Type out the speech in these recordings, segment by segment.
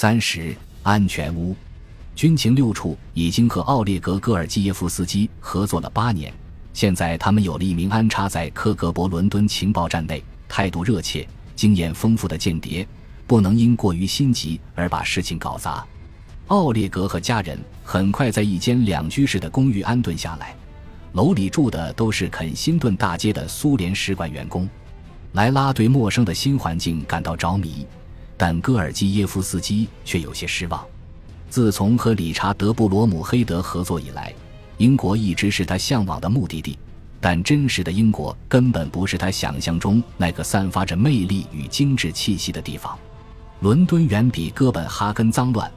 三十安全屋，军情六处已经和奥列格·戈尔基耶夫斯基合作了八年，现在他们有了一名安插在克格勃伦敦情报站内、态度热切、经验丰富的间谍，不能因过于心急而把事情搞砸。奥列格和家人很快在一间两居室的公寓安顿下来，楼里住的都是肯辛顿大街的苏联使馆员工。莱拉对陌生的新环境感到着迷，但戈尔基耶夫斯基却有些失望。自从和理查德·布罗姆黑德合作以来，英国一直是他向往的目的地。但真实的英国根本不是他想象中那个散发着魅力与精致气息的地方。伦敦远比哥本哈根脏乱，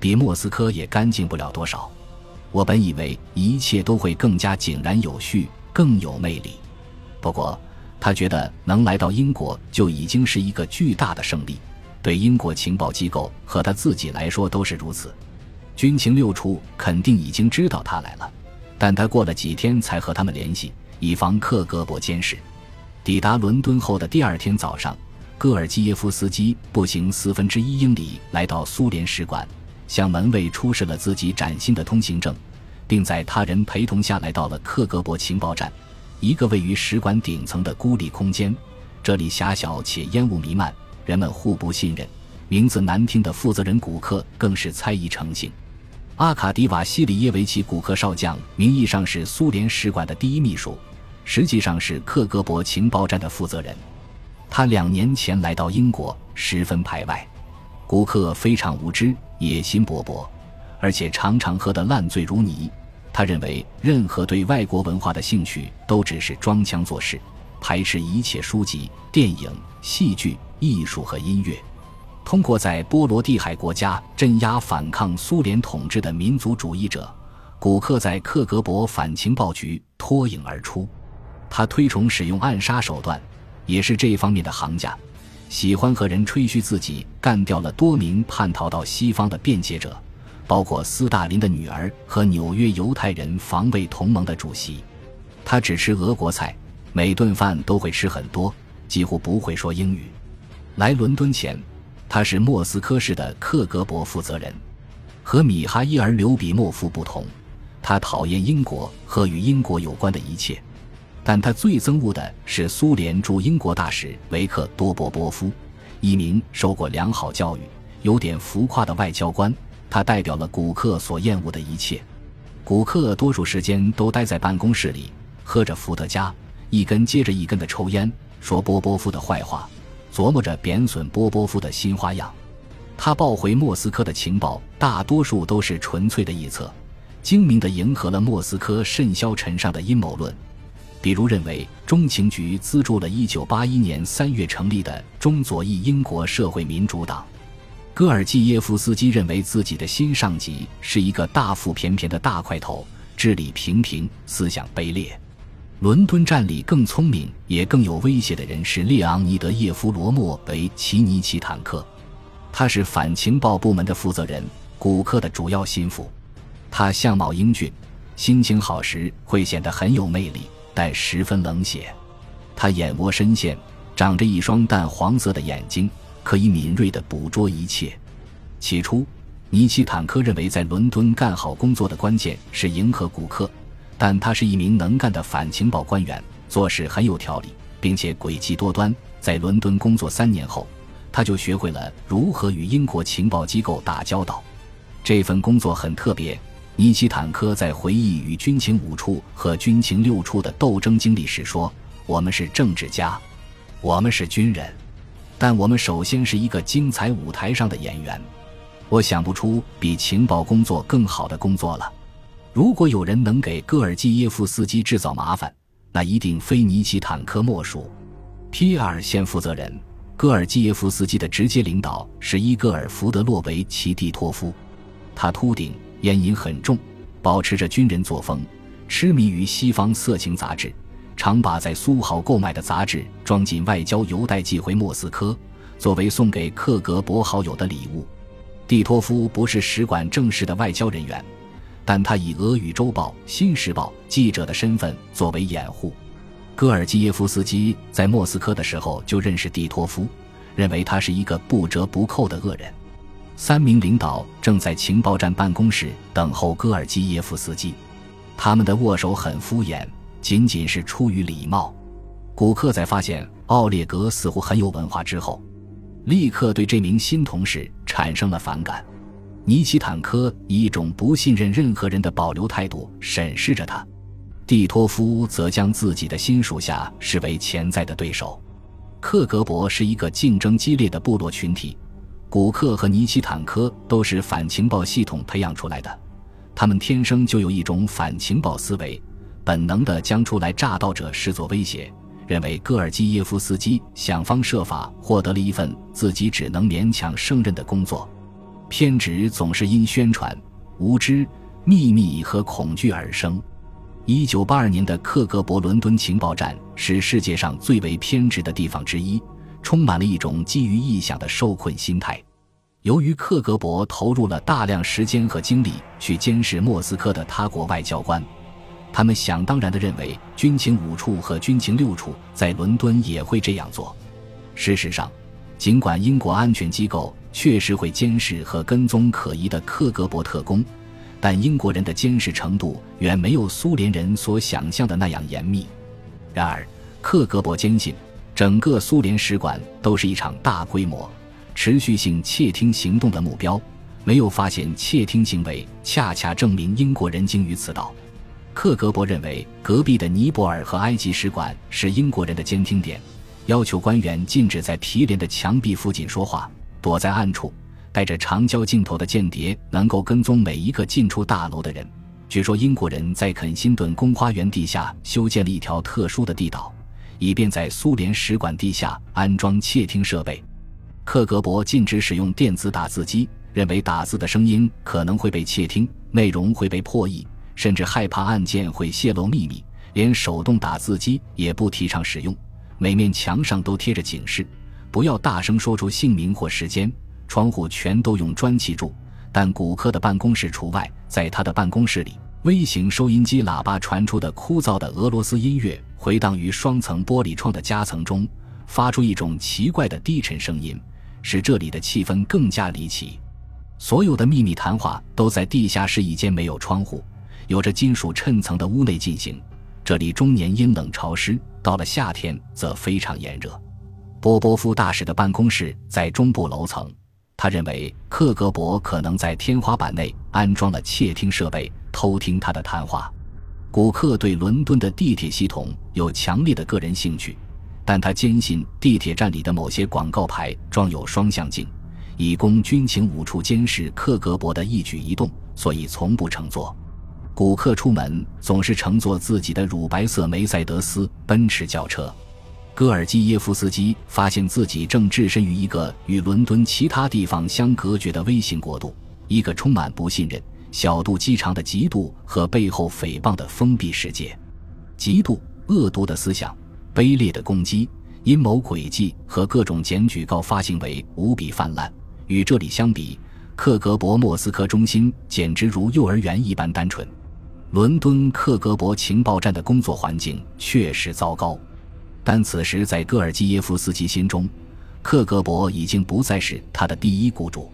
比莫斯科也干净不了多少。我本以为一切都会更加井然有序，更有魅力。不过。他觉得能来到英国就已经是一个巨大的胜利，对英国情报机构和他自己来说都是如此。军情六处肯定已经知道他来了，但他过了几天才和他们联系，以防克格勃监视。抵达伦敦后的第二天早上，戈尔基耶夫斯基步行四分之一英里来到苏联使馆，向门卫出示了自己崭新的通行证，并在他人陪同下来到了克格勃情报站。一个位于使馆顶层的孤立空间，这里狭小且烟雾弥漫，人们互不信任。名字难听的负责人古克更是猜疑成性。阿卡迪瓦西里耶维奇·古克少将，名义上是苏联使馆的第一秘书，实际上是克格勃情报站的负责人。他两年前来到英国，十分排外。古克非常无知，野心勃勃，而且常常喝得烂醉如泥。他认为，任何对外国文化的兴趣都只是装腔作势，排斥一切书籍、电影、戏剧、艺术和音乐。通过在波罗的海国家镇压反抗苏联统治的民族主义者，古克在克格勃反情报局脱颖而出。他推崇使用暗杀手段，也是这方面的行家，喜欢和人吹嘘自己干掉了多名叛逃到西方的辩解者。包括斯大林的女儿和纽约犹太人防卫同盟的主席，他只吃俄国菜，每顿饭都会吃很多，几乎不会说英语。来伦敦前，他是莫斯科市的克格勃负责人。和米哈伊尔·刘比莫夫不同，他讨厌英国和与英国有关的一切，但他最憎恶的是苏联驻英国大使维克多·波波夫，一名受过良好教育、有点浮夸的外交官。他代表了古克所厌恶的一切。古克多数时间都待在办公室里，喝着伏特加，一根接着一根的抽烟，说波波夫的坏话，琢磨着贬损波波夫的新花样。他报回莫斯科的情报，大多数都是纯粹的臆测，精明地迎合了莫斯科甚嚣尘上的阴谋论，比如认为中情局资助了1981年3月成立的中左翼英国社会民主党。戈尔基耶夫斯基认为自己的新上级是一个大腹便便的大块头，智力平平，思想卑劣。伦敦站里更聪明也更有威胁的人是列昂尼德·叶夫罗莫维奇尼奇坦克，他是反情报部门的负责人，古克的主要心腹。他相貌英俊，心情好时会显得很有魅力，但十分冷血。他眼窝深陷，长着一双淡黄色的眼睛。可以敏锐地捕捉一切。起初，尼奇坦克认为在伦敦干好工作的关键是迎合古克，但他是一名能干的反情报官员，做事很有条理，并且诡计多端。在伦敦工作三年后，他就学会了如何与英国情报机构打交道。这份工作很特别。尼奇坦科在回忆与军情五处和军情六处的斗争经历时说：“我们是政治家，我们是军人。”但我们首先是一个精彩舞台上的演员，我想不出比情报工作更好的工作了。如果有人能给戈尔基耶夫斯基制造麻烦，那一定非尼奇坦克莫属。P 二线负责人戈尔基耶夫斯基的直接领导是伊戈尔·福德洛维奇蒂托夫，他秃顶，烟瘾很重，保持着军人作风，痴迷于西方色情杂志。常把在苏豪购买的杂志装进外交邮袋寄回莫斯科，作为送给克格勃好友的礼物。蒂托夫不是使馆正式的外交人员，但他以俄语周报《新时报》记者的身份作为掩护。戈尔基耶夫斯基在莫斯科的时候就认识蒂托夫，认为他是一个不折不扣的恶人。三名领导正在情报站办公室等候戈尔基耶夫斯基，他们的握手很敷衍，仅仅是出于礼貌。古克在发现奥列格似乎很有文化之后，立刻对这名新同事产生了反感。尼奇坦科以一种不信任任何人的保留态度审视着他，蒂托夫则将自己的新属下视为潜在的对手。克格勃是一个竞争激烈的部落群体，古克和尼奇坦科都是反情报系统培养出来的，他们天生就有一种反情报思维，本能地将初来乍到者视作威胁，认为戈尔基耶夫斯基想方设法获得了一份自己只能勉强胜任的工作。偏执总是因宣传、无知、秘密和恐惧而生。一九八二年的克格勃伦敦情报站是世界上最为偏执的地方之一，充满了一种基于臆想的受困心态。由于克格勃投入了大量时间和精力去监视莫斯科的他国外交官，他们想当然地认为军情五处和军情六处在伦敦也会这样做。事实上，尽管英国安全机构确实会监视和跟踪可疑的克格勃特工，但英国人的监视程度远没有苏联人所想象的那样严密。然而，克格勃坚信，整个苏联使馆都是一场大规模、持续性窃听行动的目标。没有发现窃听行为，恰恰证明英国人精于此道。克格勃认为，隔壁的尼泊尔和埃及使馆是英国人的监听点。要求官员禁止在毗连的墙壁附近说话，躲在暗处。带着长焦镜头的间谍能够跟踪每一个进出大楼的人。据说英国人在肯辛顿宫花园地下修建了一条特殊的地道，以便在苏联使馆地下安装窃听设备。克格勃禁止使用电子打字机，认为打字的声音可能会被窃听，内容会被破译，甚至害怕案件会泄露秘密。连手动打字机也不提倡使用。每面墙上都贴着警示，不要大声说出姓名或时间。窗户全都用砖砌住，但骨科的办公室除外。在他的办公室里，微型收音机喇叭传出的枯燥的俄罗斯音乐回荡于双层玻璃窗的夹层中，发出一种奇怪的低沉声音，使这里的气氛更加离奇。所有的秘密谈话都在地下室一间没有窗户、有着金属衬层的屋内进行。这里终年阴冷潮湿，到了夏天则非常炎热。波波夫大使的办公室在中部楼层，他认为克格勃可能在天花板内安装了窃听设备，偷听他的谈话。古克对伦敦的地铁系统有强烈的个人兴趣，但他坚信地铁站里的某些广告牌装有双向镜，以供军情五处监视克格勃的一举一动，所以从不乘坐。古克出门总是乘坐自己的乳白色梅赛德斯奔驰轿车。戈尔基耶夫斯基发现自己正置身于一个与伦敦其他地方相隔绝的微型国度，一个充满不信任、小肚鸡肠的嫉妒和背后诽谤的封闭世界。嫉妒、恶毒的思想、卑劣的攻击、阴谋诡计和各种检举告发行为无比泛滥。与这里相比，克格勃莫斯科中心简直如幼儿园一般单纯。伦敦克格勃情报站的工作环境确实糟糕，但此时在戈尔基耶夫斯基心中，克格勃已经不再是他的第一雇主。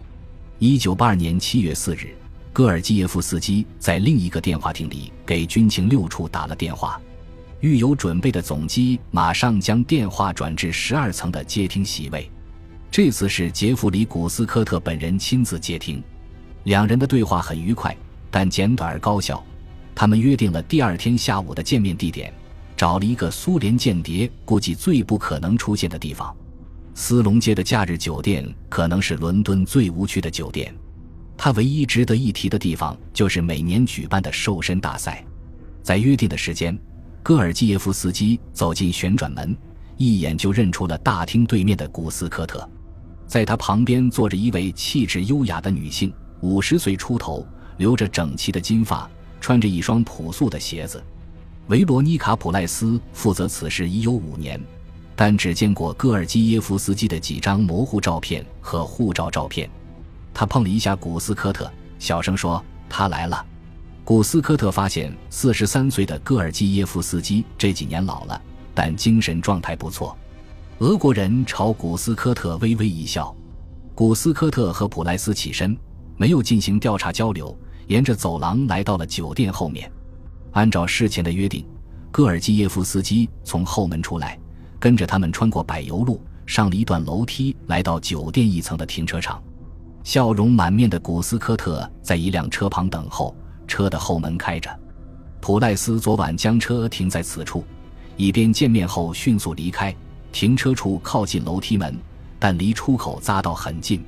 一九八二年七月四日，戈尔基耶夫斯基在另一个电话亭里给军情六处打了电话，预有准备的总机马上将电话转至十二层的接听席位。这次是杰弗里·古斯科特本人亲自接听，两人的对话很愉快，但简短而高效。他们约定了第二天下午的见面地点，找了一个苏联间谍估计最不可能出现的地方——斯隆街的假日酒店，可能是伦敦最无趣的酒店。它唯一值得一提的地方就是每年举办的瘦身大赛。在约定的时间，戈尔基耶夫斯基走进旋转门，一眼就认出了大厅对面的古斯科特。在他旁边坐着一位气质优雅的女性，五十岁出头，留着整齐的金发。穿着一双朴素的鞋子，维罗妮卡·普赖斯负责此事已有五年，但只见过戈尔基耶夫斯基的几张模糊照片和护照照片。他碰了一下古斯科特，小声说：“他来了。”古斯科特发现，四十三岁的戈尔基耶夫斯基这几年老了，但精神状态不错。俄国人朝古斯科特微微一笑。古斯科特和普莱斯起身，没有进行调查交流，沿着走廊来到了酒店后面。按照事前的约定，戈尔基耶夫斯基从后门出来，跟着他们穿过柏油路，上了一段楼梯，来到酒店一层的停车场。笑容满面的古斯科特在一辆车旁等候，车的后门开着。普赖斯昨晚将车停在此处，以便见面后迅速离开。停车处靠近楼梯门，但离出口匝道很近。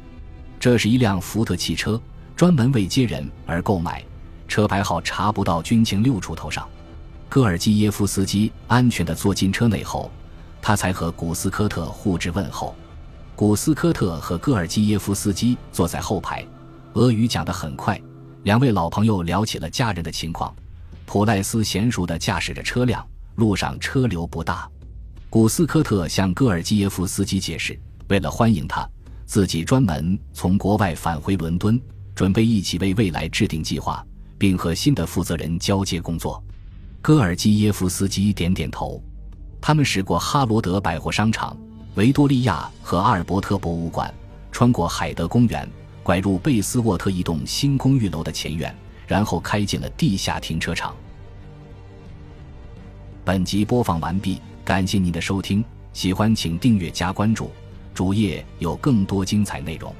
这是一辆福特汽车，专门为接人而购买，车牌号查不到军情六处头上。戈尔基耶夫斯基安全地坐进车内后，他才和古斯科特互致问候。古斯科特和戈尔基耶夫斯基坐在后排，俄语讲得很快。两位老朋友聊起了家人的情况。普赖斯娴熟地驾驶着车辆，路上车流不大。古斯科特向戈尔基耶夫斯基解释，为了欢迎他，自己专门从国外返回伦敦，准备一起为未来制定计划，并和新的负责人交接工作。戈尔基耶夫斯基点点头。他们驶过哈罗德百货商场。维多利亚和阿尔伯特博物馆，穿过海德公园，拐入贝斯沃特一栋新公寓楼的前院，然后开进了地下停车场。本集播放完毕，感谢您的收听，喜欢请订阅加关注，主页有更多精彩内容。